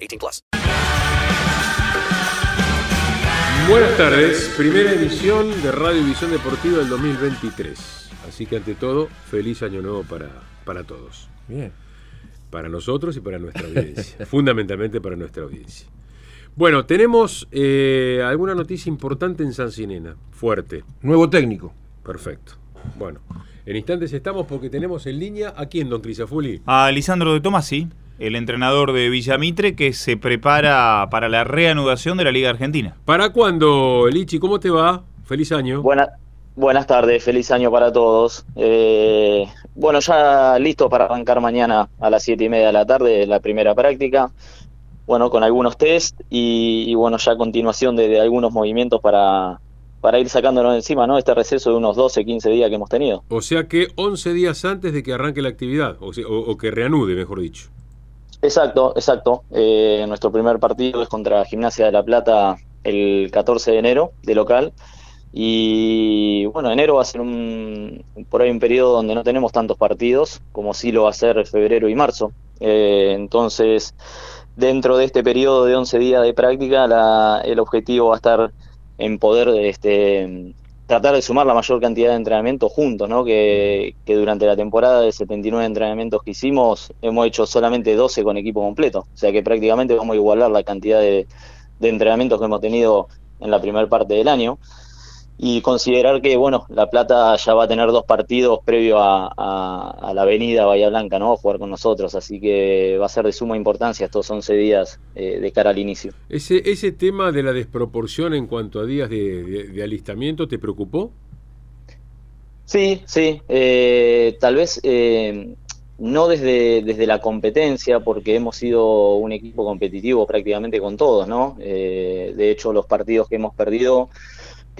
18 plus. Buenas tardes. Primera emisión de Radio Visión Deportiva del 2023. Así que ante todo, feliz año nuevo para, para todos. Bien. Para nosotros y para nuestra audiencia. Fundamentalmente para nuestra audiencia. Bueno, tenemos eh, alguna noticia importante en San Sinena, fuerte. Nuevo técnico. Perfecto. Bueno, en instantes estamos porque tenemos en línea a quién, don Crisafuli. A Lisandro de Tomasi, el entrenador de Villamitre que se prepara para la reanudación de la Liga Argentina. ¿Para cuándo, Lichi? ¿Cómo te va? Feliz año. Buena, buenas tardes, feliz año para todos. Eh, bueno, ya listo para arrancar mañana a las siete y media de la tarde la primera práctica bueno, con algunos test y, y bueno, ya continuación de, de, algunos movimientos para, para ir sacándonos encima, ¿no? Este receso de unos 12, 15 días que hemos tenido. O sea que 11 días antes de que arranque la actividad, o, sea, o, o que reanude, mejor dicho. Exacto, exacto. Eh, nuestro primer partido es contra Gimnasia de La Plata el 14 de enero, de local. Y bueno, enero va a ser un, por ahí un periodo donde no tenemos tantos partidos, como sí lo va a ser febrero y marzo. Eh, entonces, dentro de este periodo de 11 días de práctica, la, el objetivo va a estar en poder este, tratar de sumar la mayor cantidad de entrenamientos juntos, ¿no? que, que, durante la temporada de 79 entrenamientos que hicimos hemos hecho solamente 12 con equipo completo, o sea que prácticamente vamos a igualar la cantidad de, de entrenamientos que hemos tenido en la primera parte del año y considerar que bueno La Plata ya va a tener dos partidos previo a, a, a, la avenida Bahía Blanca, ¿no? A jugar con nosotros, así que va a ser de suma importancia estos 11 días eh, de cara al inicio. ¿Ese, ¿Ese tema de la desproporción en cuanto a días de, de, de alistamiento te preocupó? Sí, sí, eh, tal vez eh, no desde, desde la competencia, porque hemos sido un equipo competitivo prácticamente con todos, ¿no? Eh, de hecho, los partidos que hemos perdido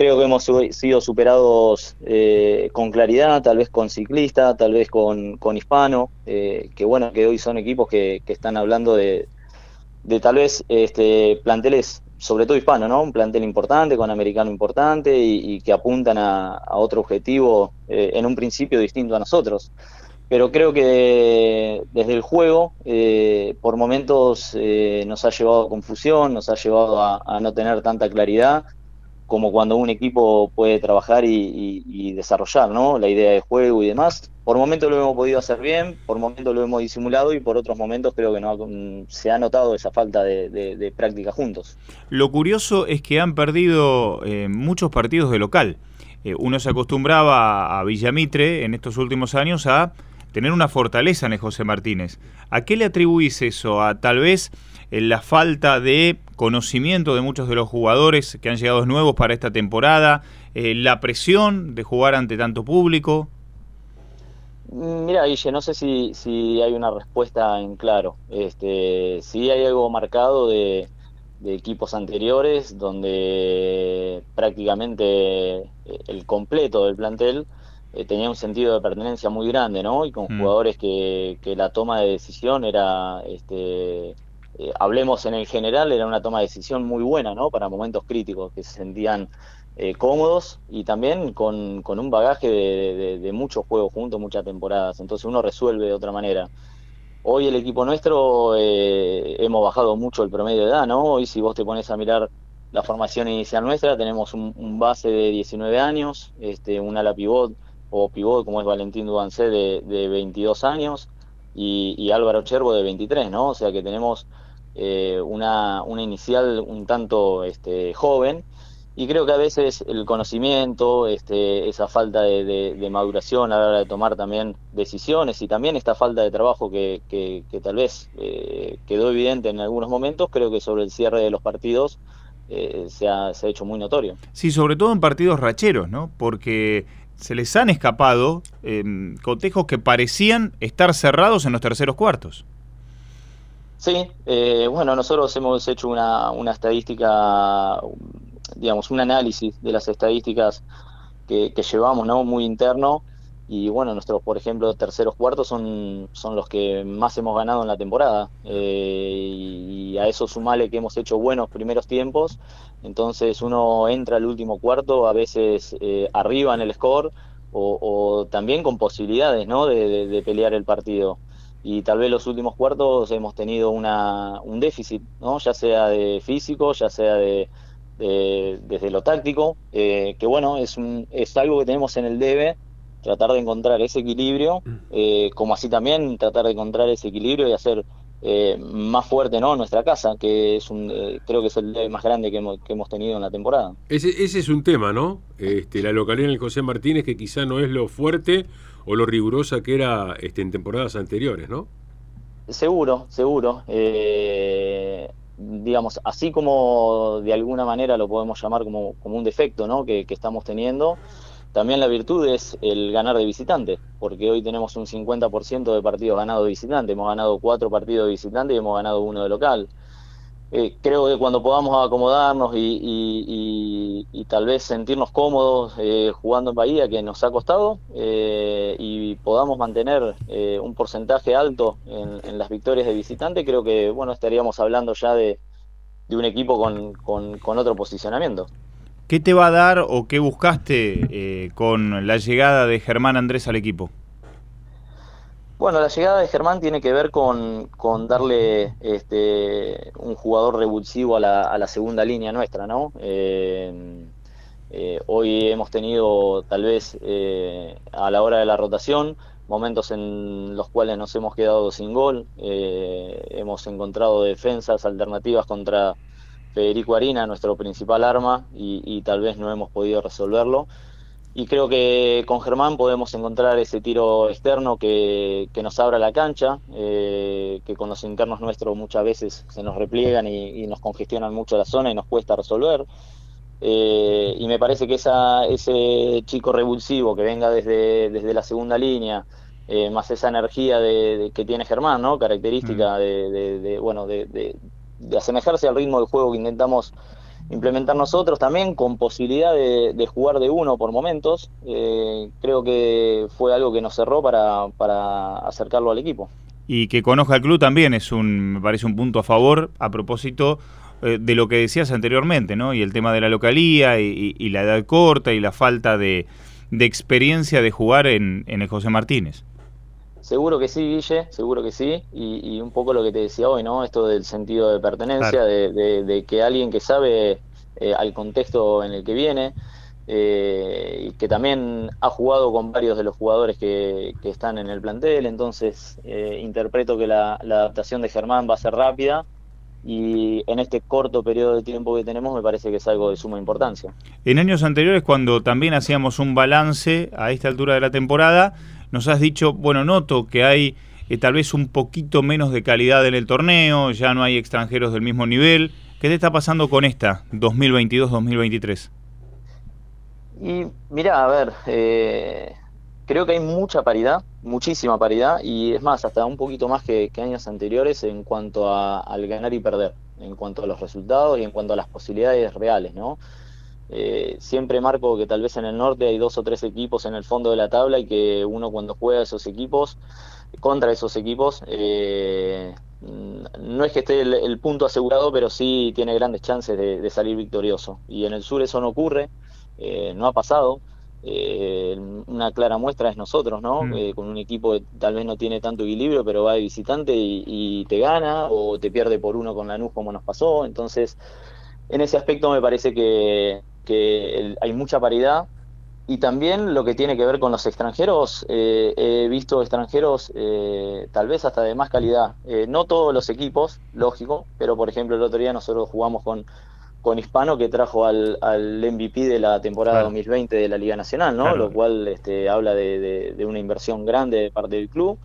creo que hemos sido superados eh, con claridad, tal vez con ciclista, tal vez con, con hispano, eh, que bueno, que hoy son equipos que, están hablando de, tal vez este, planteles, sobre todo hispano, ¿no? Un plantel importante, con americano importante y, que apuntan a, otro objetivo eh, en un principio distinto a nosotros. Pero creo que desde el juego, por momentos nos ha llevado a confusión, nos ha llevado a no tener tanta claridad como cuando un equipo puede trabajar y, desarrollar ¿no? la idea de juego y demás. Por momentos lo hemos podido hacer bien, por momentos lo hemos disimulado y por otros momentos creo que no se ha notado esa falta de, práctica juntos. Lo curioso es que han perdido eh, muchos partidos de local. Eh, uno se acostumbraba a Villamitre en estos últimos años a tener una fortaleza en José Martínez. ¿A qué le atribuís eso? ¿A tal vez la falta de conocimiento de muchos de los jugadores que han llegado nuevos para esta temporada, eh, la presión de jugar ante tanto público. Mira, Guille, no sé si, si hay una respuesta en claro. Este, sí hay algo marcado de, de equipos anteriores donde prácticamente el completo del plantel eh, tenía un sentido de pertenencia muy grande, ¿no? Y con mm. jugadores que, que, la toma de decisión era este, eh, hablemos en el general, era una toma de decisión muy buena, ¿no? Para momentos críticos, que se sentían eh, cómodos y también con, con un bagaje de, de, de, muchos juegos juntos, muchas temporadas. Entonces uno resuelve de otra manera. Hoy el equipo nuestro eh, hemos bajado mucho el promedio de edad, ¿no? Hoy si vos te pones a mirar la formación inicial nuestra, tenemos un, base de 19 años, este, un ala pivot o pivot como es Valentín Dubancé de, de 22 años y, y Álvaro Chervo de 23, ¿no? O sea que tenemos eh, una, una inicial un tanto este, joven y creo que a veces el conocimiento, este, esa falta de, maduración a la hora de tomar también decisiones y también esta falta de trabajo que, que- tal vez eh, quedó evidente en algunos momentos, creo que sobre el cierre de los partidos eh, se, ha, se ha hecho muy notorio. Sí, sobre todo en partidos racheros, ¿no? Porque se les han escapado eh, cotejos que parecían estar cerrados en los terceros cuartos. Sí, eh, bueno, nosotros hemos hecho una, una estadística, digamos, un análisis de las estadísticas que, que llevamos, ¿no? Muy interno. Y bueno, nuestros, por ejemplo, terceros cuartos son, son los que más hemos ganado en la temporada. Eh, y a eso sumale que hemos hecho buenos primeros tiempos. Entonces uno entra al último cuarto, a veces eh, arriba en el score, o, también con posibilidades, ¿no? de- de pelear el partido y tal vez los últimos cuartos hemos tenido una, un déficit, ¿no? ya sea de físico, ya sea de, de- desde lo táctico, eh, que bueno, es, un, es algo que tenemos en el debe, tratar de encontrar ese equilibrio, eh, como así también tratar de encontrar ese equilibrio y hacer eh, más fuerte ¿no? nuestra casa, que es un, eh, creo que es el más grande que hemos, que hemos tenido en la temporada. Ese, ese es un tema, ¿no? Este, la localidad en el José Martínez que quizá no es lo fuerte o lo rigurosa que era este, en temporadas anteriores, ¿no? Seguro, seguro. Eh, digamos, así como de alguna manera lo podemos llamar como, como un defecto ¿no? que, que estamos teniendo, también la virtud es el ganar de visitante, porque hoy tenemos un 50% de partidos ganados de visitante. Hemos ganado cuatro partidos de visitante y hemos ganado uno de local. Eh, creo que cuando podamos acomodarnos y, tal vez sentirnos cómodos eh, jugando en Bahía, que nos ha costado, eh, y podamos mantener un porcentaje alto en, en las victorias de visitante, creo que bueno estaríamos hablando ya de, un equipo con otro posicionamiento. ¿Qué te va a dar o qué buscaste eh, con la llegada de Germán Andrés al equipo? Bueno, la llegada de Germán tiene que ver con, darle este, un jugador revulsivo a la, a la segunda línea nuestra, ¿no? Eh, eh, hoy hemos tenido, tal vez, eh, a la hora de la rotación, momentos en los cuales nos hemos quedado sin gol, eh, hemos encontrado defensas alternativas contra Federico Arina, nuestro principal arma, y, y tal vez no hemos podido resolverlo. Y creo que con Germán podemos encontrar ese tiro externo que, que nos abra la cancha, eh, que con los internos nuestros muchas veces se nos repliegan y, y nos congestionan mucho la zona y nos cuesta resolver. Eh, y me parece que esa, ese chico revulsivo que venga desde, desde la segunda línea, eh, más esa energía de, de- que tiene Germán, ¿no? característica de, de- de, bueno, de, de- de asemejarse al ritmo del juego que intentamos implementar nosotros también con posibilidad de, de jugar de uno por momentos. Eh, creo que fue algo que nos cerró para, para acercarlo al equipo. Y que conozca el club también es un, me parece un punto a favor a propósito eh, de lo que decías anteriormente, ¿no? Y el tema de la localía y la edad corta y la falta de, de experiencia de jugar en, en el José Martínez. Seguro que sí, Guille, seguro que sí. Y, y un poco lo que te decía hoy, ¿no? Esto del sentido de pertenencia, Claro. de, de- de que alguien que sabe eh, al contexto en el que viene, eh, y que también ha jugado con varios de los jugadores que, que están en el plantel, entonces eh, interpreto que la, la adaptación de Germán va a ser rápida. Y en este corto periodo de tiempo que tenemos me parece que es algo de suma importancia. En años anteriores, cuando también hacíamos un balance a esta altura de la temporada, nos has dicho, bueno, noto que hay eh, tal vez un poquito menos de calidad en el torneo, ya no hay extranjeros del mismo nivel. ¿Qué te está pasando con esta 2022-2023? Y mira, a ver, eh, creo que hay mucha paridad, muchísima paridad, y es más, hasta un poquito más que, que años anteriores en cuanto a- al ganar y perder, en cuanto a los resultados y en cuanto a las posibilidades reales, ¿no? Eh, siempre marco que tal vez en el norte hay dos o tres equipos en el fondo de la tabla y que uno cuando juega esos equipos, contra esos equipos, eh, no es que esté el, el punto asegurado, pero sí tiene grandes chances de, de salir victorioso. Y en el sur eso no ocurre, eh, no ha pasado. Eh, una clara muestra es nosotros, ¿no? Mm. Eh, con un equipo que tal vez no tiene tanto equilibrio, pero va de visitante y, y te gana o te pierde por uno con Lanús como nos pasó. Entonces, en ese aspecto me parece que, que el- hay mucha paridad y también lo que tiene que ver con los extranjeros, eh, he visto extranjeros eh, tal vez hasta de más calidad. Eh, no todos los equipos, lógico, pero por ejemplo el otro día nosotros jugamos con, con Hispano que trajo al, al MVP de la temporada Claro. 2020 de la Liga Nacional, ¿no? Claro. Lo cual este, habla de, de- de una inversión grande de parte del club.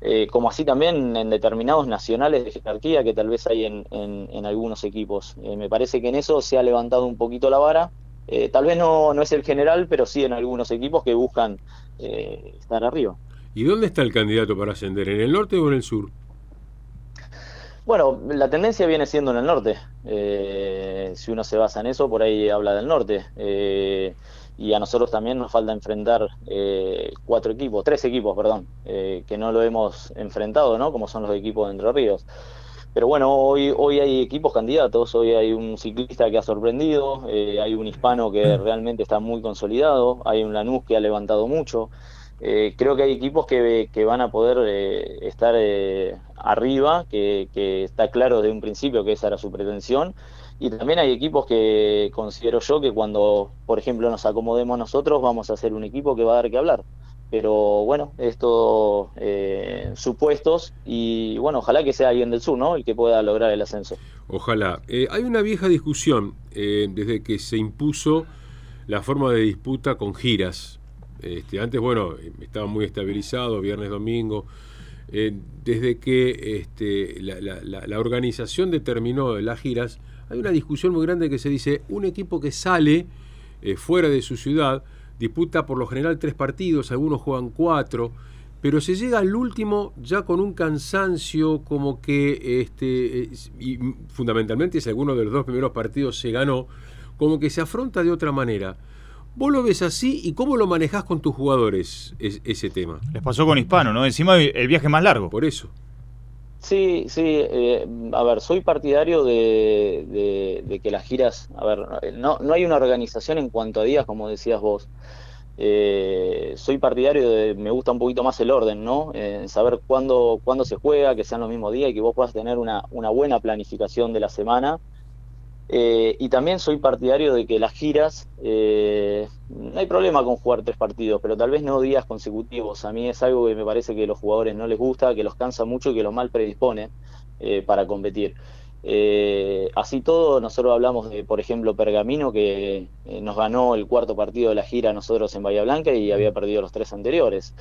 Eh, como así también en determinados nacionales de jerarquía que tal vez hay en, en- en algunos equipos. Eh, me parece que en eso se ha levantado un poquito la vara. Eh, tal vez no, no es el general, pero sí en algunos equipos que buscan eh, estar arriba. ¿Y dónde está el candidato para ascender? ¿En el norte o en el sur? Bueno, la tendencia viene siendo en el norte. Si uno se basa en eso, por ahí habla del norte. Y a nosotros también nos falta enfrentar eh, cuatro equipos, tres equipos, perdón, eh, que no lo hemos enfrentado, ¿no? Como son los equipos de Entre Ríos. Pero bueno, hoy, hoy hay equipos candidatos, hoy hay un ciclista que ha sorprendido, eh, hay un hispano que realmente está muy consolidado, hay un Lanús que ha levantado mucho. Eh, creo que hay equipos que, que van a poder eh, estar eh, arriba, que, que está claro desde un principio que esa era su pretensión. Y también hay equipos que considero yo que cuando, por ejemplo, nos acomodemos nosotros, vamos a ser un equipo que va a dar que hablar. Pero bueno, esto eh, supuestos y bueno, ojalá que sea alguien del sur, ¿no? El que pueda lograr el ascenso. Ojalá. Eh, hay una vieja discusión eh, desde que se impuso la forma de disputa con giras. Este, antes, bueno, estaba muy estabilizado, viernes, domingo. Eh, desde que este, la organización determinó las giras, hay una discusión muy grande que se dice, un equipo que sale eh, fuera de su ciudad, disputa por lo general tres partidos, algunos juegan cuatro, pero se llega al último ya con un cansancio como que, este, y fundamentalmente si alguno de los dos primeros partidos se ganó, como que se afronta de otra manera. ¿Vos lo ves así y cómo lo manejás con tus jugadores es- ese tema? Les pasó con Hispano, ¿no? Encima el viaje más largo. Por eso. Sí, sí, eh, a ver, soy partidario de, que las giras, a ver, no, no hay una organización en cuanto a días, como decías vos. Eh, soy partidario de, me gusta un poquito más el orden, ¿no? Eh, saber cuándo, cuándo se juega, que sean los mismos días y que vos puedas tener una, una buena planificación de la semana. Eh, y también soy partidario de que las giras, eh, no hay problema con jugar tres partidos, pero tal vez no días consecutivos. A mí es algo que me parece que a los jugadores no les gusta, que los cansa mucho y que los mal predispone eh, para competir. Eh, así todo, nosotros hablamos de, por ejemplo, Pergamino, que nos ganó el cuarto partido de la gira nosotros en Bahía Blanca y había perdido los tres anteriores.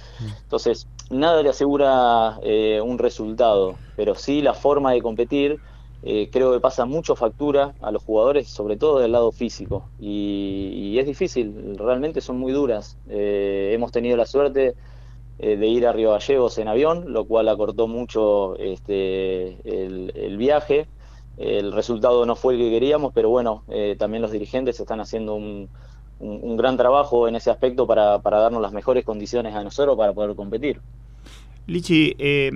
Entonces, nada le asegura un resultado, pero sí la forma de competir. Eh, creo que pasa mucho factura a los jugadores, sobre todo del lado físico. Y, y es difícil, realmente son muy duras. Eh, hemos tenido la suerte eh, de ir a Río Gallegos en avión, lo cual acortó mucho este, el, viaje. El resultado no fue el que queríamos, pero bueno, también los dirigentes están haciendo un, un- gran trabajo en ese aspecto para, para darnos las mejores condiciones a nosotros para poder competir. Lichi, eh,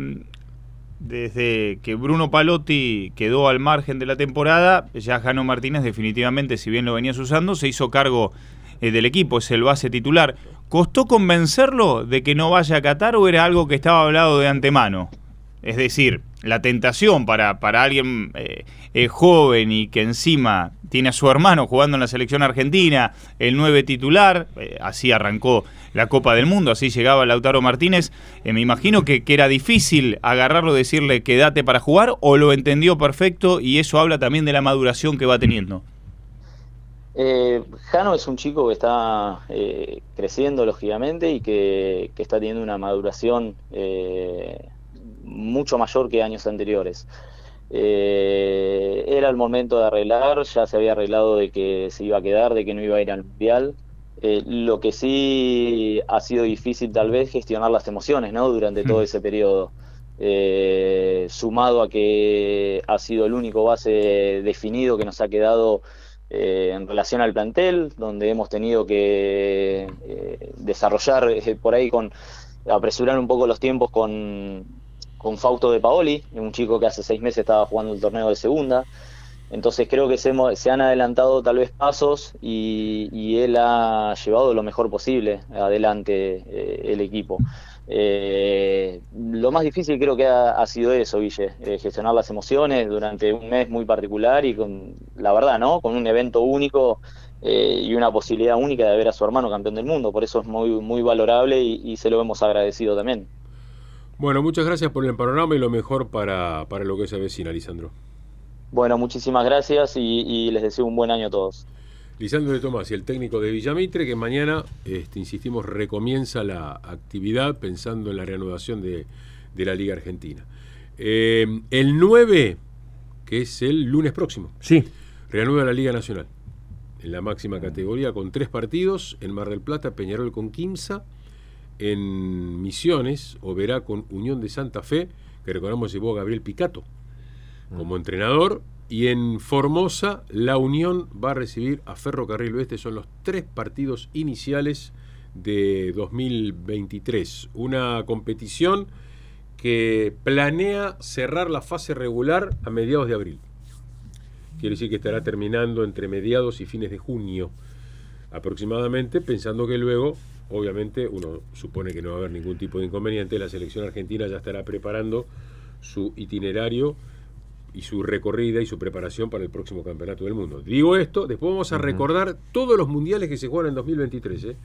desde que Bruno Palotti quedó al margen de la temporada, ya Jano Martínez definitivamente, si bien lo venías usando, se hizo cargo eh, del equipo, es el base titular. ¿Costó convencerlo de que no vaya a Qatar o era algo que estaba hablado de antemano? Es decir, la tentación para, para alguien eh, eh, joven y que encima tiene a su hermano jugando en la selección argentina, el 9 titular, eh, así arrancó la Copa del Mundo, así llegaba Lautaro Martínez, me imagino que, que era difícil agarrarlo, decirle quédate para jugar, o lo entendió perfecto y eso habla también de la maduración que va teniendo. Jano es un chico que está creciendo lógicamente y que, que está teniendo una maduración mucho mayor que años anteriores. Eh, era el momento de arreglar, ya se había arreglado de que se iba a quedar, de que no iba a ir al mundial. Eh, lo que sí ha sido difícil tal vez gestionar las emociones, ¿no? Durante todo ese periodo. Eh, sumado a que ha sido el único base definido que nos ha quedado eh, en relación al plantel, donde hemos tenido que eh, desarrollar por ahí con apresurar un poco los tiempos con, con Fausto de Paoli, un chico que hace seis meses estaba jugando el torneo de segunda. Entonces creo que se, se han adelantado tal vez pasos y, él ha llevado lo mejor posible adelante eh, el equipo. Eh, lo más difícil creo que ha, ha sido eso, Guille, eh, gestionar las emociones durante un mes muy particular y con, la verdad, ¿no? Con un evento único eh, y una posibilidad única de ver a su hermano campeón del mundo. Por eso es muy, muy valorable y, y se lo hemos agradecido también. Bueno, muchas gracias por el panorama y lo mejor para, para lo que se avecina, Lisandro. Bueno, muchísimas gracias y, y les deseo un buen año a todos. Lisandro de Tomás y el técnico de Villamitre, que mañana, este, insistimos, recomienza la actividad pensando en la reanudación de, de la Liga Argentina. Eh, el 9, que es el lunes próximo, Sí, reanuda la Liga Nacional en la máxima categoría con tres partidos, en Mar del Plata, Peñarol con Quimsa, en Misiones, Oberá con Unión de Santa Fe, que recordamos llevó a Gabriel Picato como entrenador, y en Formosa, la Unión va a recibir a Ferrocarril Oeste, son los tres partidos iniciales de 2023, una competición que planea cerrar la fase regular a mediados de abril. Quiere decir que estará terminando entre mediados y fines de junio aproximadamente, pensando que luego, obviamente, uno supone que no va a haber ningún tipo de inconveniente, la selección argentina ya estará preparando su itinerario y su recorrida y su preparación para el próximo campeonato del mundo. Digo esto, después vamos a recordar todos los mundiales que se juegan en 2023, ¿eh?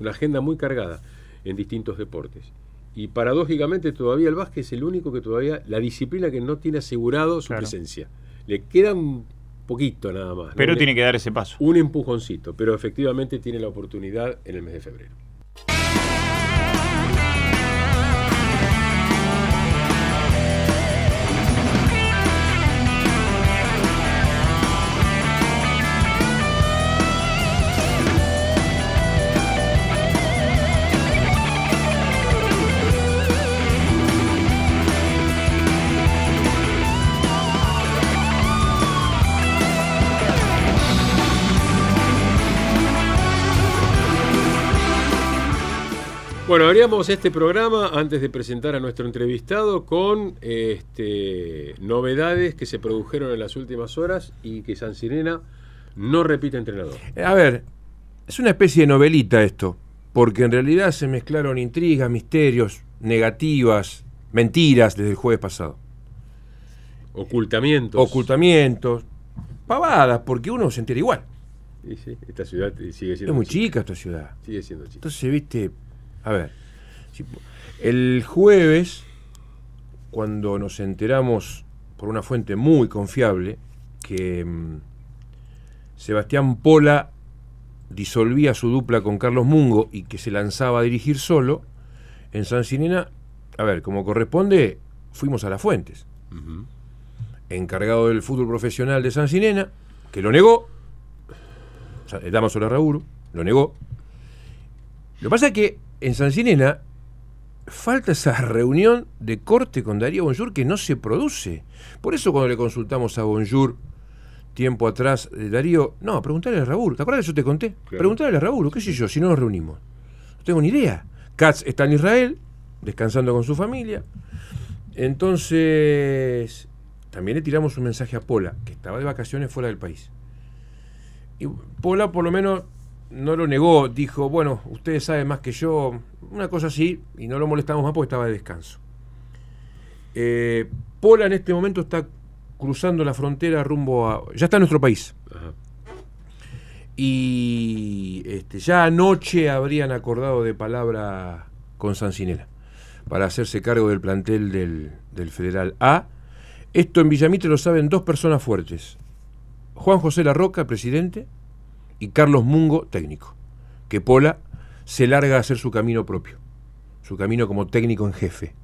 una agenda muy cargada en distintos deportes. Y paradójicamente todavía el básquet es el único que todavía, la disciplina que no tiene asegurado su Claro. presencia. Le queda un poquito nada más. Pero tiene que dar ese paso. un empujoncito, pero efectivamente tiene la oportunidad en el mes de febrero. Bueno, abríamos este programa antes de presentar a nuestro entrevistado con este, novedades que se produjeron en las últimas horas y que San Sirena no repite entrenador. Eh, A ver, es una especie de novelita esto, porque en realidad se mezclaron intrigas, misterios, negativas, mentiras desde el jueves pasado. Ocultamientos. Ocultamientos, pavadas, porque uno se entera igual. Sí, sí, esta ciudad sigue siendo Es muy chica esta ciudad. Sigue siendo chica. Entonces, viste, a ver, el jueves, cuando nos enteramos por una fuente muy confiable que mm, Sebastián Pola disolvía su dupla con Carlos Mungo y que se lanzaba a dirigir solo, en San Sinena, a ver, como corresponde, fuimos a las fuentes. Encargado del fútbol profesional de San Sinena, que lo negó, o sea, Damaso Larrauru, lo negó. Lo que pasa es que en San Sinena falta esa reunión de corte con Darío Bonjour que no se produce. Por eso cuando le consultamos a Bonjour tiempo atrás, eh, Darío, no, preguntarle a Raúl. ¿Te acuerdas que yo te conté? Claro. Preguntarle a Raúl, qué sé yo, si no nos reunimos. No tengo ni idea. Katz está en Israel, descansando con su familia. Entonces, también le tiramos un mensaje a Pola, que estaba de vacaciones fuera del país. Y Pola por lo menos no lo negó, dijo, bueno, ustedes saben más que yo, una cosa así, y no lo molestamos más porque estaba de descanso. Eh, Pola en este momento está cruzando la frontera rumbo a... Ya está en nuestro país. Ajá. Y este, ya anoche habrían acordado de palabra con Sancinela para hacerse cargo del plantel del, del Federal A. Esto en Villamitre lo saben dos personas fuertes. Juan José Larroca, presidente, y Carlos Mungo, técnico. Que Pola se larga a hacer su camino propio, su camino como técnico en jefe.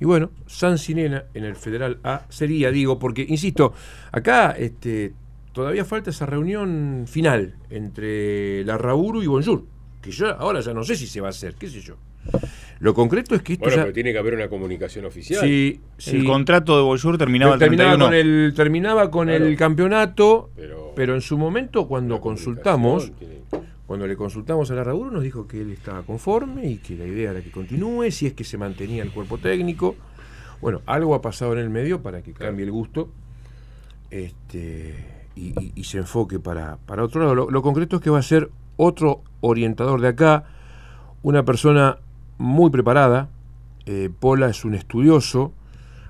Y bueno, Sancinena en el Federal A sería, digo, porque, insisto, acá este, todavía falta esa reunión final entre Larrauru y Bonjour, que yo ahora ya no sé si se va a hacer, qué sé yo. Lo concreto es que esto Bueno, ya... pero tiene que haber una comunicación oficial. Sí, sí. El contrato de Bonjour terminaba el terminaba 31. con el terminaba con Claro. el campeonato, Pero- pero, en su momento cuando consultamos, tiene- cuando le consultamos a la Raúl nos dijo que él estaba conforme y que la idea era que continúe, si es que se mantenía el cuerpo técnico. Bueno, algo ha pasado en el medio para que Claro. cambie el gusto este, y, y- y se enfoque para, para otro lado. Lo, lo concreto es que va a ser otro orientador de acá, una persona muy preparada. eh, Pola es un estudioso,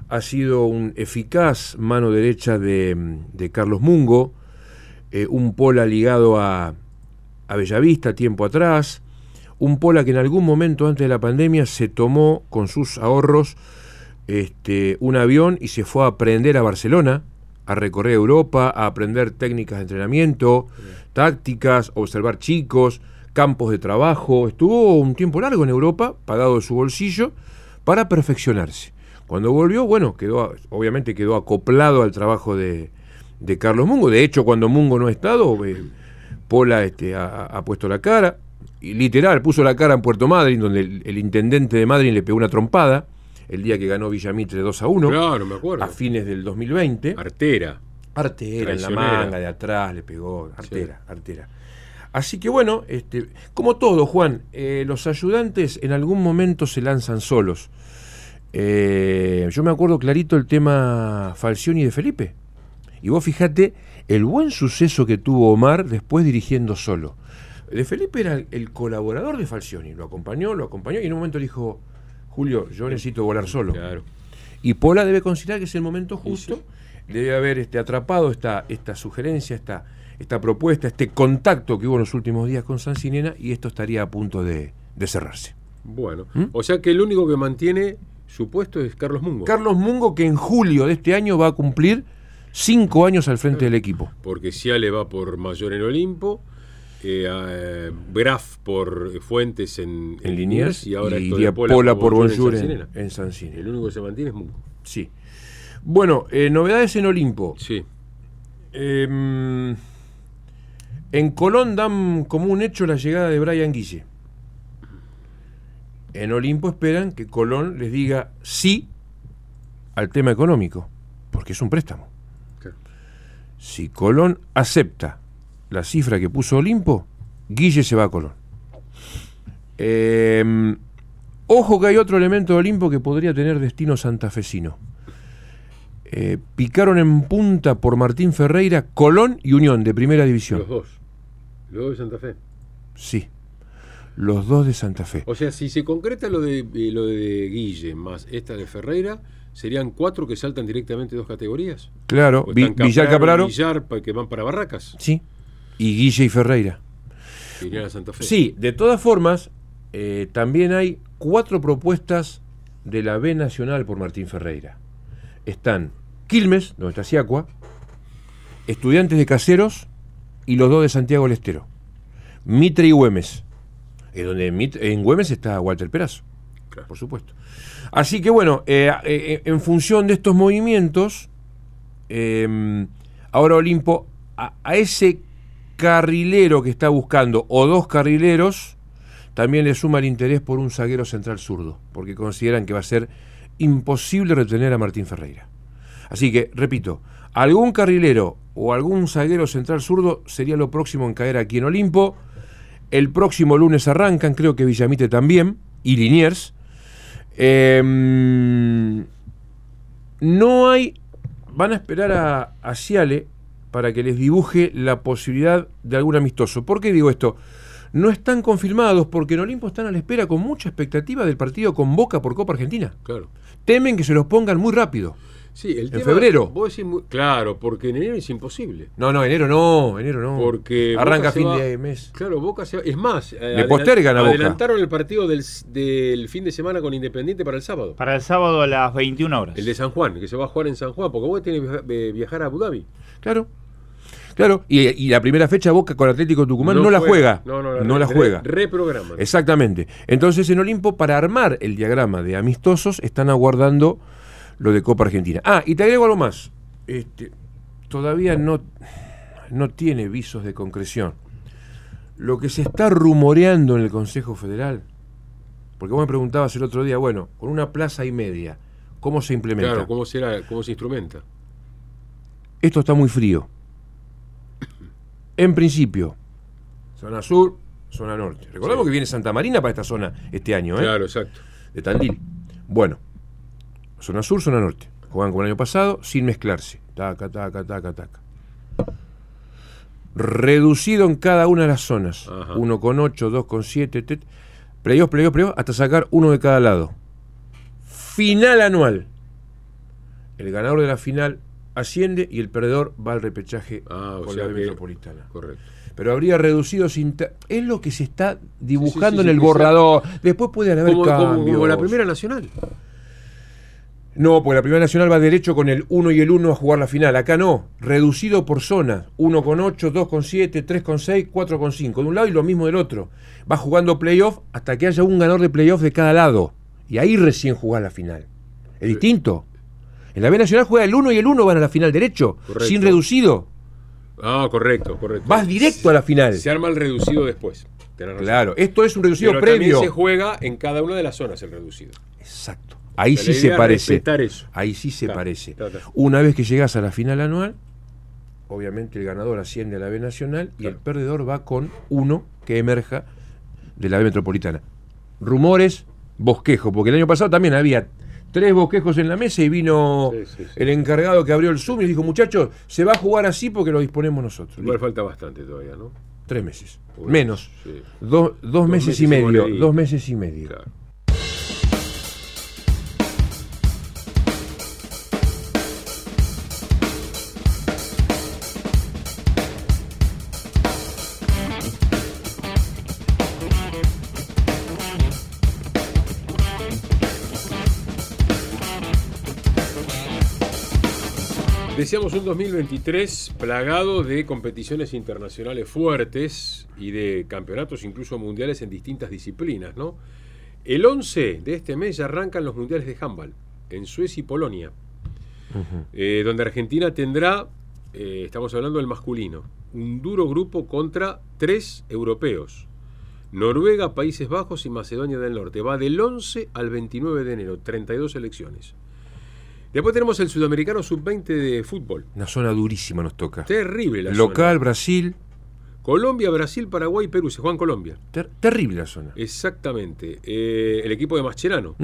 ha sido un eficaz mano derecha de, de Carlos Mungo, eh, un Pola ligado a, a Bellavista tiempo atrás, un Pola que en algún momento antes de la pandemia se tomó con sus ahorros este, un avión y se fue a aprender a Barcelona, a recorrer Europa, a aprender técnicas de entrenamiento, tácticas, observar chicos, campos de trabajo. Estuvo un tiempo largo en Europa, pagado de su bolsillo, para perfeccionarse. Cuando volvió, bueno, quedó, obviamente quedó acoplado al trabajo de, de Carlos Mungo. De hecho, cuando Mungo no ha estado, eh, Pola este, ha, ha puesto la cara, y literal, puso la cara en Puerto Madryn, donde el, el intendente de Madryn le pegó una trompada el día que ganó Villamitre 2 a 1. Claro, me acuerdo. A fines del 2020. Artera. Artera, en la manga de atrás le pegó. Artera, artera. Así que bueno, este, como todo, Juan, eh, los ayudantes en algún momento se lanzan solos. Eh, yo me acuerdo clarito el tema Falcioni de Felipe. Y vos fijate el buen suceso que tuvo Omar después dirigiendo solo. De Felipe era el, colaborador de Falcioni, lo acompañó, lo acompañó y en un momento dijo, Julio, yo necesito volar solo. Claro. Y Pola debe considerar que es el momento justo, debe haber este, atrapado esta, esta sugerencia, esta, esta propuesta, este contacto que hubo en los últimos días con Sancinena y esto estaría a punto de, de cerrarse. Bueno, ¿Mm? o sea que el único que mantiene su puesto es Carlos Mungo. Carlos Mungo que en julio de este año va a cumplir cinco años al frente del equipo. Porque Ciale va por Mayor en Olimpo, eh, eh, Graf por Fuentes en, En Liniers y ahora y Pola, Pola por por Bonjour en, en San Cine. El único que se mantiene es Mungo. Sí. Bueno, eh, novedades en Olimpo. Sí. En Colón dan como un hecho la llegada de Brian Guille. En Olimpo esperan que Colón les diga sí al tema económico, porque es un préstamo. Claro. Si Colón acepta la cifra que puso Olimpo, Guille se va a Colón. Em, ojo que hay otro elemento de Olimpo que podría tener destino santafesino. Eh, picaron en punta por Martín Ferreira, Colón y Unión de Primera División. Los dos. Los dos de Santa Fe. Sí, los dos de Santa Fe. O sea, si se concreta lo de eh, lo de Guille más esta de Ferreira, serían cuatro que saltan directamente dos categorías. Claro, Vi- Villar Capraro, Villar que van para Barracas. sí, y Guille y Ferreira. que irían a Santa Fe. Sí, de todas formas, eh, también hay cuatro propuestas de la B Nacional por Martín Ferreira. Están Quilmes, donde está Siacua, Estudiantes de Caseros y los dos de Santiago del Estero. Mitre y Güemes. Eh, donde en, en Güemes está Walter Perazo, Claro. por supuesto. Así que bueno, eh, eh, en función de estos movimientos, eh, ahora Olimpo, a, a ese carrilero que está buscando, o dos carrileros, también le suma el interés por un zaguero central zurdo, porque consideran que va a ser imposible retener a Martín Ferreira. Así que, repito, algún carrilero o algún zaguero central zurdo sería lo próximo en caer aquí en Olimpo. El próximo lunes arrancan, creo que Villamite también, y Liniers. Em, no hay. Van a esperar a, a Ciale para que les dibuje la posibilidad de algún amistoso. ¿Por qué digo esto? No están confirmados porque en Olimpo están a la espera con mucha expectativa del partido con Boca por Copa Argentina. Claro. Temen que se los pongan muy rápido. Sí, el ¿En tema- febrero? vos decís muy- claro, porque en enero es imposible. No, no, enero no, enero no. Porque arranca fin va- de mes. Claro, Boca se va- Es más, eh, Le postergan a Boca. adelantaron el partido del, del fin de semana con Independiente para el sábado. Para el sábado a las 21 horas. El de San Juan, que se va a jugar en San Juan, porque Boca tiene que eh, viajar a Abu Dhabi. Claro. Claro, y, y la primera fecha Boca con Atlético Tucumán no, No la juega. No, no, la no re- la juega. reprograman. Exactamente. Entonces en Olimpo, para armar el diagrama de amistosos, están aguardando lo de Copa Argentina. Ah, y te agrego algo más. Este, todavía no, no tiene visos de concreción. Lo que se está rumoreando en el Consejo Federal, porque vos me preguntabas el otro día, bueno, con una plaza y media, ¿cómo se implementa? Claro, ¿cómo, será, ¿cómo se instrumenta? Esto está muy frío. En principio, zona sur, zona norte. Recordemos Sí. que viene Santa Marina para esta zona este año, ¿eh? Claro, exacto. De Tandil. Bueno, zona sur, zona norte. Juegan como el año pasado, sin mezclarse. Taca, taca, taca, taca. Reducido en cada una de las zonas. Ajá. 1 con 8, 2 con 7, tet. playoff, playoff, playoff, hasta sacar uno de cada lado. Final anual. El ganador de la final asciende y el perdedor va al repechaje Ah, con la que- metropolitana. Correcto. Pero habría reducido sin Es lo que se está dibujando sí, en sí, el borrador. Después pueden haber Como, como- cambios. como la primera nacional. No, porque la primera nacional va derecho con el 1 y el 1 a jugar la final. Acá no, reducido por zona. 1 con 8, 2 con 7, 3 con 6, 4 con 5. De un lado y lo mismo del otro. Va jugando playoff hasta que haya un ganador de playoff de cada lado. Y ahí recién jugás la final. Es distinto. En la B Nacional juega el 1 y el 1 van a la final derecho, Correcto. sin reducido. Ah, correcto, correcto. Vas directo a la final. Se arma el reducido después. Claro, esto es un reducido Pero previo. también se juega en cada una de las zonas el reducido. Exacto. Ahí sí se parece. eso. Ahí sí se Claro, parece. claro, claro. Una vez que llegas a la final anual, obviamente el ganador asciende a la B Nacional y el perdedor va con uno que emerja de la B Metropolitana. Rumores, bosquejo, porque el año pasado también había tres bosquejos en la mesa y vino Sí, sí, sí. el encargado que abrió el Zoom y dijo, muchachos, se va a jugar así porque lo disponemos nosotros. Igual falta bastante todavía, ¿no? Tres meses. Uy, Menos. Dos, dos meses, meses y medio. Dos meses y medio. Claro. Deseamos un 2023 plagado de competiciones internacionales fuertes y de campeonatos incluso mundiales en distintas disciplinas, ¿no? El 11 de este mes ya arrancan los mundiales de handball en Suecia y Polonia, eh, donde Argentina tendrá, eh, estamos hablando del masculino, un duro grupo contra tres europeos. Noruega, Países Bajos y Macedonia del Norte. Va del 11 al 29 de enero, 32 elecciones. Después tenemos el Sudamericano Sub-20 de fútbol. Una zona durísima nos toca. Terrible la Local, zona. Brasil. Colombia, Brasil, Paraguay, Perú. Se juega en Colombia. Ter- terrible la zona. Exactamente. Eh, el equipo de Mascherano,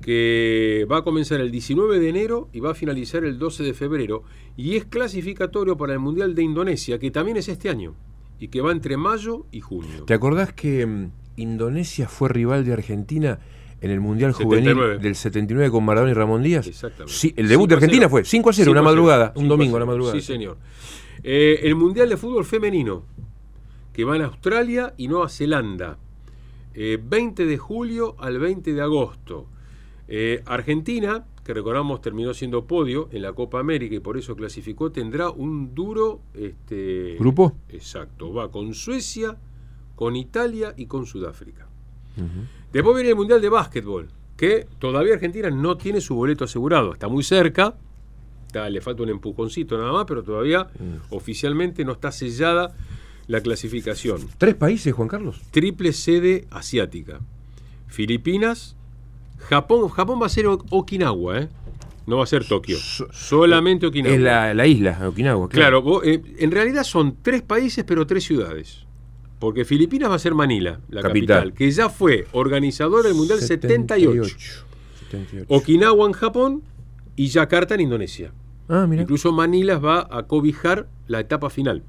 que va a comenzar el 19 de enero y va a finalizar el 12 de febrero. Y es clasificatorio para el Mundial de Indonesia, que también es este año. Y que va entre mayo y junio. ¿Te acordás que mm, Indonesia fue rival de Argentina en el Mundial 79. Juvenil del 79 con Maradona y Ramón Díaz? Exactamente. Sí, el debut 5 de a Argentina 0. fue 5 a 0, 5 una a 0, madrugada, 5 un a domingo, 0. una madrugada. Sí, señor. Eh, el Mundial de Fútbol Femenino, que va en Australia y Nueva Zelanda. Eh, 20 de julio al 20 de agosto. Eh, Argentina, que recordamos terminó siendo podio en la Copa América y por eso clasificó, tendrá un duro este, ¿Grupo? Exacto, va con Suecia, con Italia y con Sudáfrica. Después viene el Mundial de Básquetbol, que todavía Argentina no tiene su boleto asegurado, está muy cerca, está- le falta un empujoncito nada más, pero todavía oficialmente no está sellada la clasificación. ¿Tres países, Juan Carlos? Triple sede asiática. Filipinas, Japón, Japón va a ser Okinawa, ¿eh? no va a ser Tokio, solamente Okinawa. Es la, la isla, Okinawa. Claro, vos, eh, en realidad son tres países, pero tres ciudades. Porque Filipinas va a ser Manila, la Capital. capital, que ya fue organizador del Mundial 78. 78. Okinawa en Japón y Yakarta en Indonesia. Ah, mira. Incluso Manila va a cobijar la etapa final.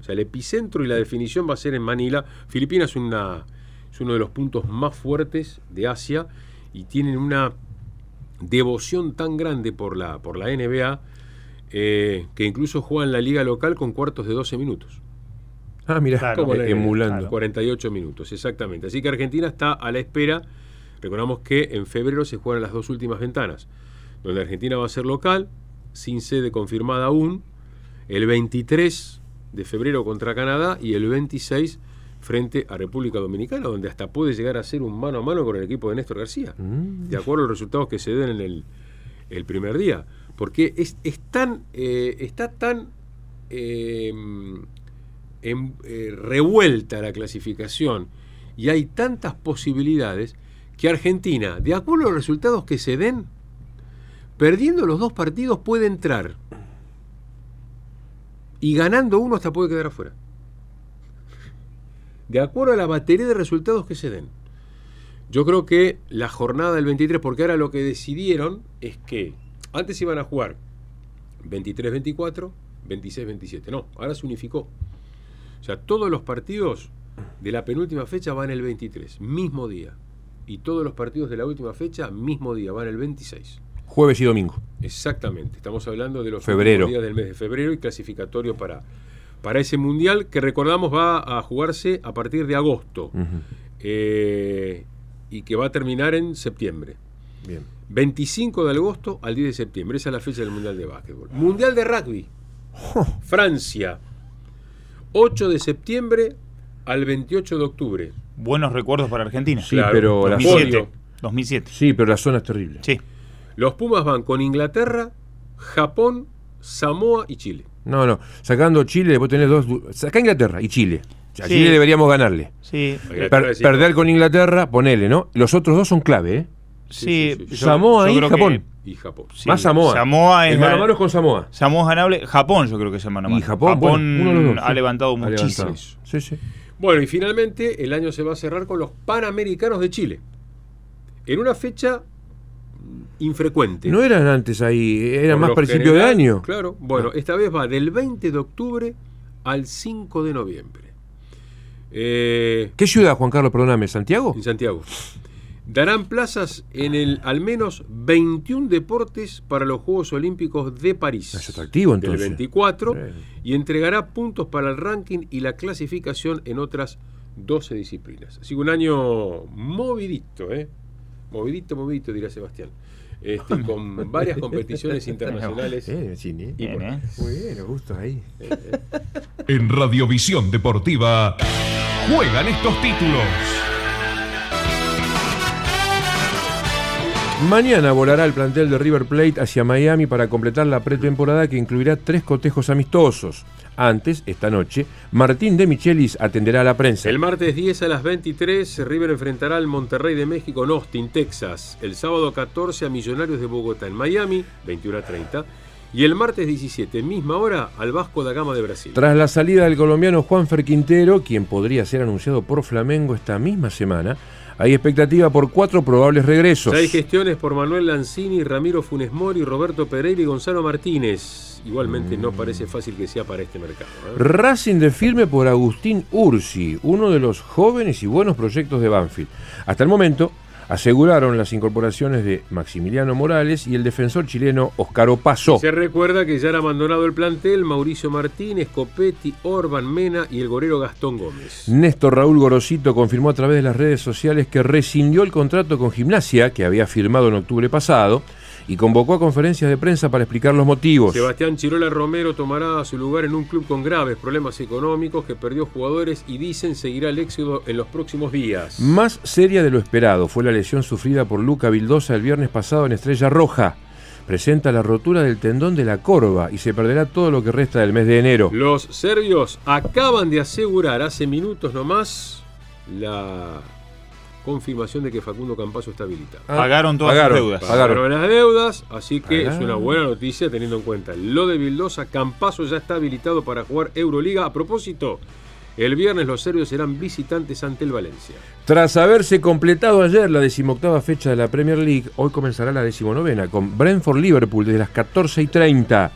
O sea, el epicentro y la definición va a ser en Manila. Filipinas es, una, es uno de los puntos más fuertes de Asia y tienen una devoción tan grande por la, por la NBA eh, que incluso juegan la liga local con cuartos de 12 minutos. Ah, mira, Claro, Como NBA, emulando. 48 minutos, exactamente. Así que Argentina está a la espera. Recordamos que en febrero se juegan las dos últimas ventanas, donde Argentina va a ser local, sin sede confirmada aún, el 23 de febrero contra Canadá y el 26 frente a República Dominicana, donde hasta puede llegar a ser un mano a mano con el equipo de Néstor García, Mm. de acuerdo a los resultados que se den en el, el primer día. Porque es, es tan, eh, está tan eh, eh, revuelta la clasificación y hay tantas posibilidades que Argentina, de acuerdo a los resultados que se den, perdiendo los dos partidos puede entrar y ganando uno hasta puede quedar afuera. De acuerdo a la batería de resultados que se den. Yo creo que la jornada del 23, porque ahora lo que decidieron es que antes iban a jugar 23-24, 26-27. No, ahora se unificó. O sea, todos los partidos de la penúltima fecha van el 23, mismo día. Y todos los partidos de la última fecha, mismo día, van el 26. jueves y domingo. Exactamente, estamos hablando de los Febrero. días del mes de febrero y clasificatorio para, para ese mundial que recordamos va a jugarse a partir de agosto eh, y que va a terminar en septiembre. Bien. 25 de agosto al 10 de septiembre, esa es la fecha del mundial de básquetbol. Mundial de rugby, Francia, 8 de septiembre al 28 de octubre. Buenos recuerdos para Argentina. Sí, pero la 2007. zona- 2007. Sí, pero la zona es terrible. Sí. Los Pumas van con Inglaterra, Japón, Samoa y Chile. No, no. Sacando Chile, después tenés dos. Sacá Inglaterra y Chile. A Sí. Chile deberíamos ganarle. Sí. Inglaterra Per- sí. perder con Inglaterra, ponele, ¿no? Los otros dos son clave, ¿eh? Sí, sí, sí. yo- Samoa yo y que- Japón. Y Japón. sí, Más Samoa. Samoa es El mano a mano es con Samoa. Samoa es ganable. Japón, yo creo que es el mano a Y. Japón, bueno, uno ha sí. levantado muchísimo. Sí, sí. Bueno, y finalmente el año se va a cerrar con los Panamericanos de Chile. En una fecha infrecuente. No eran antes ahí, eran más principio de año. Claro. Bueno, esta vez va del 20 de octubre al 5 de noviembre. Eh, ¿Qué ciudad, Juan Carlos? Perdóname, ¿Santiago? en Santiago. Darán plazas en el al menos 21 deportes para los Juegos Olímpicos de París. Es atractivo, Del entonces. 24 Sí. y entregará puntos para el ranking y la clasificación en otras 12 disciplinas. Así que un año movidito, ¿eh? Movidito, movidito, dirá Sebastián. Este, con varias competiciones internacionales. Eh, cine. Y Bien, bueno, ¿eh? Muy bien, gusto ahí. En Radiovisión Deportiva juegan estos títulos. Mañana volará el plantel de River Plate hacia Miami para completar la pretemporada que incluirá tres cotejos amistosos. Antes, esta noche, Martín de Michelis atenderá a la prensa. El martes 10 a las 23, River enfrentará al Monterrey de México en Austin, Texas. El sábado 14 a Millonarios de Bogotá en Miami, 21 a 30. Y el martes 17, misma hora, al Vasco da Gama de Brasil. Tras la salida del colombiano Juanfer Quintero, quien podría ser anunciado por Flamengo esta misma semana, hay expectativa por cuatro probables regresos. Hay gestiones por Manuel Lanzini, Ramiro Funes Mori, Roberto Pereira y Gonzalo Martínez. Igualmente no parece fácil que sea para este mercado. ¿eh? Racing de firme por Agustín Ursi, uno de los jóvenes y buenos proyectos de Banfield. Hasta el momento, aseguraron las incorporaciones de Maximiliano Morales y el defensor chileno Oscar Opaso. Se recuerda que ya han abandonado el plantel Mauricio Martínez, Copetti, Orban Mena y el gorero Gastón Gómez. Néstor Raúl Gorosito confirmó a través de las redes sociales que rescindió el contrato con Gimnasia, que había firmado en octubre pasado, y convocó a conferencias de prensa para explicar los motivos. Sebastián Chirola Romero tomará su lugar en un club con graves problemas económicos que perdió jugadores y dicen seguirá el éxodo en los próximos días. Más seria de lo esperado fue la lesión sufrida por Luca Vildosa el viernes pasado en Estrella Roja. Presenta la rotura del tendón de la corva y se perderá todo lo que resta del mes de enero. Los serbios acaban de asegurar hace minutos nomás la confirmación de que Facundo Campazo está habilitado. Ah, Pagaron todas pagaron, sus deudas. pagaron. Pagaron las deudas, así que es una buena noticia teniendo en cuenta lo de Vildosa. Campazo ya está habilitado para jugar Euroliga. A propósito, el viernes los serbios serán visitantes ante el Valencia. Tras haberse completado ayer la decimoctava fecha de la Premier League, hoy comenzará la decimonovena con Brentford-Liverpool desde las 14 y 30.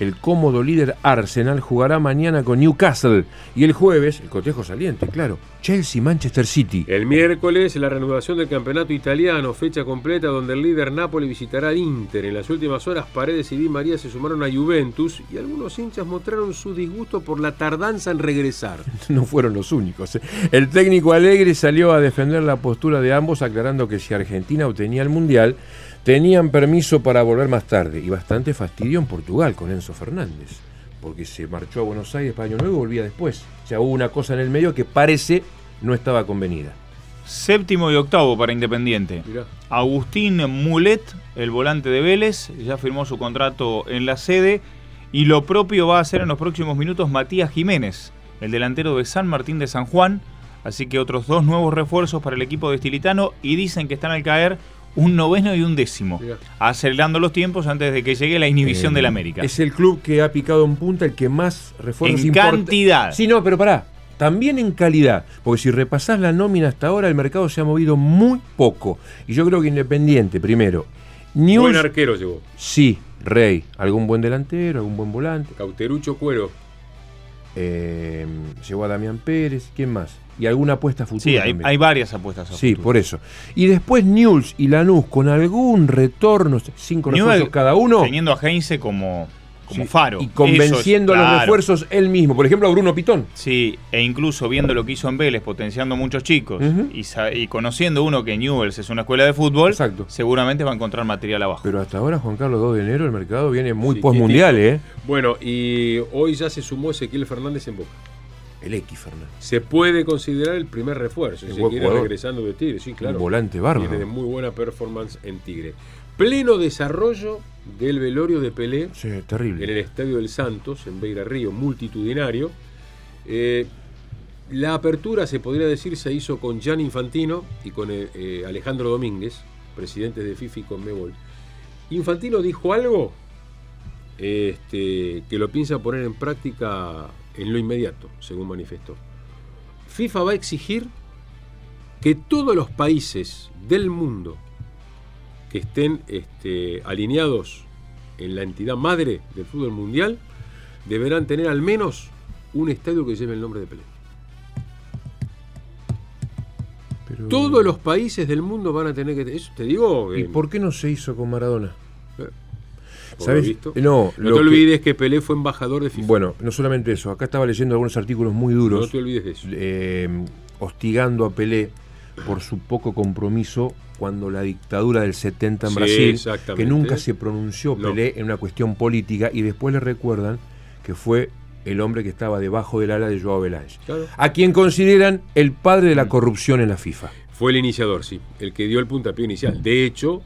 El cómodo líder Arsenal jugará mañana con Newcastle y el jueves, el cotejo saliente, claro, Chelsea-Manchester City. El miércoles, la reanudación del campeonato italiano, fecha completa donde el líder Napoli visitará al Inter. En las últimas horas, Paredes y Di María se sumaron a Juventus y algunos hinchas mostraron su disgusto por la tardanza en regresar. No fueron los únicos. ¿eh? El técnico Alegre salió a defender la postura de ambos, aclarando que si Argentina obtenía el Mundial, tenían permiso para volver más tarde. Y bastante fastidio en Portugal con Enzo Fernández, porque se marchó a Buenos Aires para Año Nuevo y volvía después. O sea, hubo una cosa en el medio que parece no estaba convenida. Séptimo y octavo para Independiente. Mirá. Agustín Mulet, el volante de Vélez, ya firmó su contrato en la sede. Y lo propio va a hacer en los próximos minutos Matías Jiménez, el delantero de San Martín de San Juan. Así que otros dos nuevos refuerzos para el equipo de Estilitano. Y dicen que están al caer un noveno y un décimo. Acelerando los tiempos antes de que llegue la inhibición Eh, del América. Es el club que ha picado en punta, el que más refuerzos En cantidad. Sí, no, pero pará. También en calidad, porque si repasás la nómina hasta ahora, el mercado se ha movido muy poco. Y yo creo que Independiente, primero. News, Buen arquero llegó. Sí, Rey. ¿Algún buen delantero, algún buen volante? Cauterucho Cuero. Eh, llegó a Damián Pérez, ¿quién más? Y alguna apuesta futura. Sí, hay, varias apuestas. a Sí, por eso. Y después Newell's y Lanús con algún retorno, cinco Newell refuerzos cada uno. Teniendo a Heinze como, como Sí, faro. Y convenciendo a los claro. refuerzos él mismo. Por ejemplo, a Bruno Pitón. Sí, e incluso viendo lo que hizo en Vélez, potenciando muchos chicos, y, conociendo uno que Newell's es una escuela de fútbol, Exacto. seguramente va a encontrar material abajo. Pero hasta ahora, Juan Carlos, 2 de enero, el mercado viene muy Sí, postmundial, ¿eh? Bueno, y hoy ya se sumó Ezequiel Fernández en Boca. El X, Fernández. Se puede considerar el primer refuerzo. Quiere jugador. regresando de Tigre, sí, claro. Un volante bárbaro. Tiene de muy buena performance en Tigre. Pleno desarrollo del velorio de Pelé Sí, en terrible. el Estadio del Santos, en Beira Río, multitudinario. Eh, la apertura, se podría decir, se hizo con Gian Infantino y con eh, eh, Alejandro Domínguez, presidentes de FIFA y Conmebol. Infantino dijo algo este, que lo piensa poner en práctica en lo inmediato, según manifestó. FIFA va a exigir que todos los países del mundo estén este, alineados en la entidad madre del fútbol mundial deberán tener al menos un estadio que lleve el nombre de Pelé. Pero- Todos los países del mundo van a tener que... Eso te digo... ¿Y eh, por qué no se hizo con Maradona? lo ¿Sabes? visto. No, no te que- olvides que Pelé fue embajador de FIFA. Bueno, no solamente eso. Acá estaba leyendo algunos artículos muy duros. no te olvides de eso. eh, hostigando a Pelé por su poco compromiso cuando la dictadura del 70 en Sí, Brasil, que nunca se pronunció No. Pelé en una cuestión política y después le recuerdan que fue el hombre que estaba debajo del ala de Joao Belange, Claro. a quien consideran el padre de la corrupción en la FIFA. Fue el iniciador, sí, el que dio el puntapié inicial. De hecho,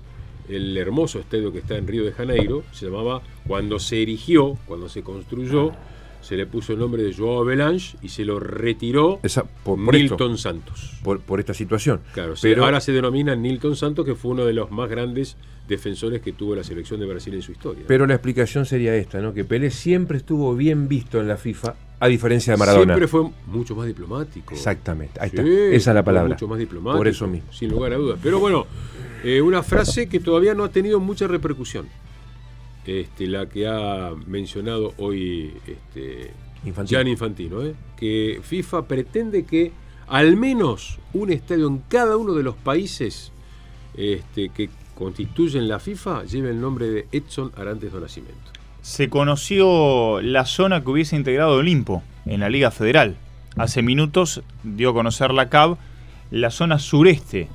el hermoso estadio que está en Río de Janeiro se llamaba, cuando se erigió, cuando se construyó, se le puso el nombre de Joao Belange y se lo retiró Esa- por, por esto, Nilton Santos. por, por esta situación. Claro, Pero- ahora se denomina Nilton Santos, que fue uno de los más grandes defensores que tuvo la selección de Brasil en su historia. Pero la explicación sería esta, ¿no? Que Pelé siempre estuvo bien visto en la FIFA, a diferencia de Maradona. Siempre fue mucho más diplomático. Exactamente, ahí Sí, está. Esa es la palabra. Mucho más diplomático. Por eso mismo. Sin lugar a dudas. Pero bueno, eh, una frase que todavía no ha tenido mucha repercusión. Este, la que ha mencionado hoy este, Infantino. Infantino, ¿eh? que FIFA pretende que al menos un estadio en cada uno de los países este, que constituyen la FIFA lleve el nombre de Edson Arantes do Nascimento. Se conoció la zona que hubiese integrado Olimpo en la Liga Federal. Hace minutos dio a conocer la CAB la zona sureste.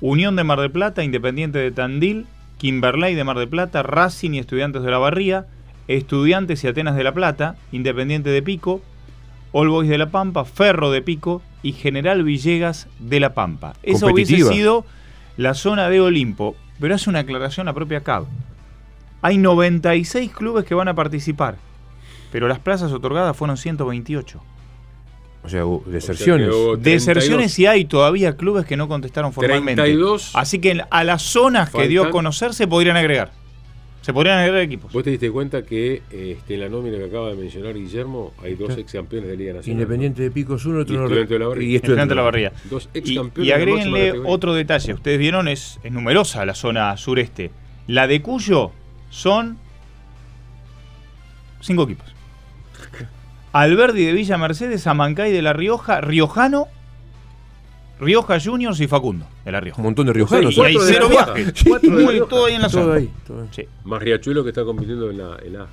Unión de Mar del Plata, Independiente de Tandil, Kimberley de Mar del Plata, Racing y Estudiantes de la Barría, Estudiantes y Atenas de la Plata, Independiente de Pico, All Boys de la Pampa, Ferro de Pico y General Villegas de la Pampa. Esa hubiese sido la zona de Olimpo, pero hace una aclaración la propia CAB. Hay 96 clubes que van a participar, pero las plazas otorgadas fueron 128. O sea, hubo deserciones. O sea Deserciones 32. y hay todavía clubes que no contestaron formalmente. 32. Así que a las zonas que dio a Faltan. conocer se podrían agregar. Se podrían agregar equipos. Vos te diste cuenta que este, en la nómina que acaba de mencionar Guillermo hay dos ex campeones de Liga Nacional. Independiente de Pico Sur, otro Y Estudiante de la Barría. y Estudiante de la Barría. Dos ex Y, campeones y de máxima agréguenle categoría. otro detalle. Ustedes vieron, es, es numerosa la zona sureste. La de Cuyo son cinco equipos. Alberdi de Villa Mercedes, Amancay de La Rioja, Riojano, Rioja Juniors y Facundo de La Rioja. Un montón de riojanos. y hay cuatro de cero viajes. Todo ahí en la Todo zona. ahí, todo ahí. Sí, Más Riachuelo que está compitiendo en la, en la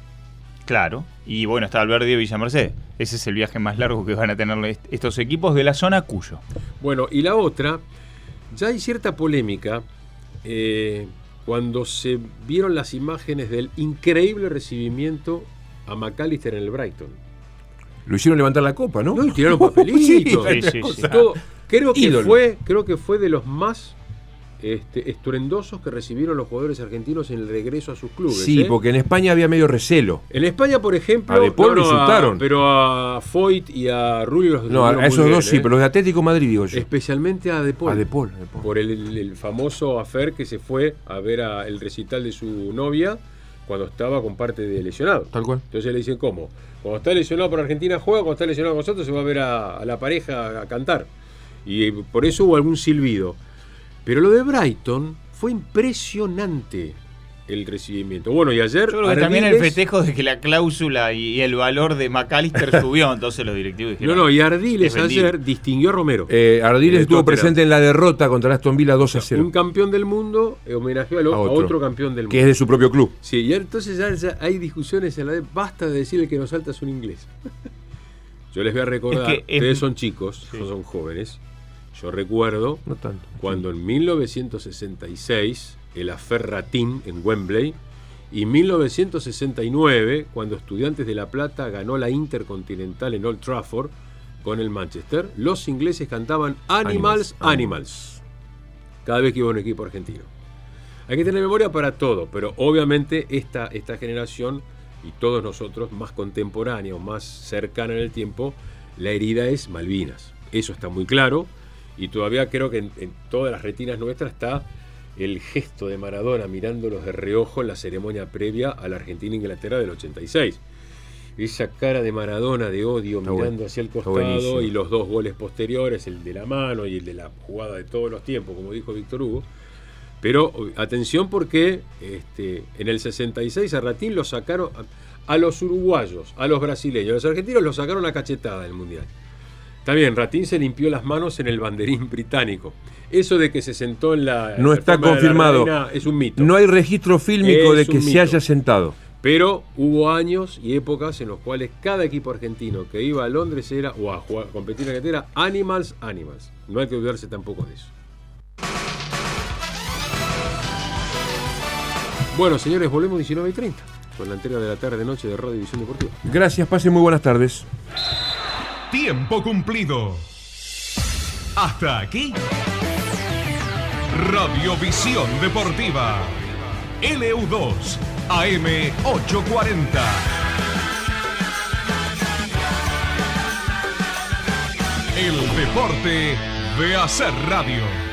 claro. Y bueno, está Alberdi de Villa Mercedes. Ese es el viaje más largo que van a tener est- estos equipos de la zona Cuyo. Bueno, y la otra, ya hay cierta polémica eh, cuando se vieron las imágenes del increíble recibimiento a McAllister en el Brighton. Lo hicieron levantar la copa, ¿no? No, y tiraron papelitos. Sí, sí, sí. Todo. Creo que Ídolo. fue, creo que fue de los más este, estruendosos que recibieron los jugadores argentinos en el regreso a sus clubes. Sí, ¿eh? porque en España había medio recelo. En España, por ejemplo, A De Paul lo a- insultaron. pero a Foyt y a Rulli los No, a esos dos bien, sí, ¿eh? pero los de Atlético Madrid, digo yo. especialmente a De Paul. A De Paul, De Paul. por el, el- el famoso afer que se fue a ver a- el recital de su novia cuando estaba con parte de lesionado. Tal cual. Entonces le dicen, ¿cómo? Cuando está lesionado por Argentina juega, cuando está lesionado con nosotros se va a ver a, a la pareja a cantar. Y eh, por eso hubo algún silbido. Pero lo de Brighton fue impresionante. El recibimiento. Bueno, y ayer. Yo creo que también el festejo de que la cláusula y, el valor de McAllister subió, entonces los directivos No, dijeron. no, y Ardiles ayer distinguió a Romero. Eh, Ardiles estuvo presente en la derrota contra Aston Villa 2 a 0. Un campeón del mundo eh, homenajeó a, lo- A a otro. campeón del mundo. Que es de su propio club. Sí, y entonces ya, ya hay discusiones en la de basta de decirle que nos salta es un inglés. Yo les voy a recordar, Es que es- ustedes son chicos, no son jóvenes. Yo recuerdo No tanto. cuando en 1966 el Aferratín en Wembley y 1969 cuando Estudiantes de La Plata ganó la Intercontinental en Old Trafford con el Manchester, los ingleses cantaban Animals, Animals, Animals, cada vez que iba un equipo argentino. Hay que tener memoria para todo, pero obviamente esta, esta generación y todos nosotros más contemporáneos, más cercana en el tiempo, la herida es Malvinas. Eso está muy claro y todavía creo que en, en todas las retinas nuestras está el gesto de Maradona mirándolos de reojo en la ceremonia previa a la Argentina-Inglaterra del 86. Esa cara de Maradona de odio Está mirando hacia el costado y los dos goles posteriores, el de la mano y el de la jugada de todos los tiempos, como dijo Víctor Hugo. Pero atención porque este, en el 66 a Ratín lo sacaron a, a los uruguayos, a los brasileños, a los argentinos los sacaron a cachetada del Mundial. Está bien, Ratín se limpió las manos en el banderín británico. Eso de que se sentó en la... No la está la confirmado. reina es un mito. No hay registro fílmico Es de que se haya sentado. Pero hubo años y épocas en los cuales cada equipo argentino que iba a Londres era, o a, jugar, a competir en Argentina, Animals, Animals. No hay que olvidarse tampoco de eso. Bueno, señores, volvemos 19 y 30 con la entrega de la tarde-noche de Radio División Deportiva. Gracias, pasen muy buenas tardes. Tiempo cumplido. Hasta aquí. Radiovisión Deportiva. LU2 AM 840. El deporte de hacer radio.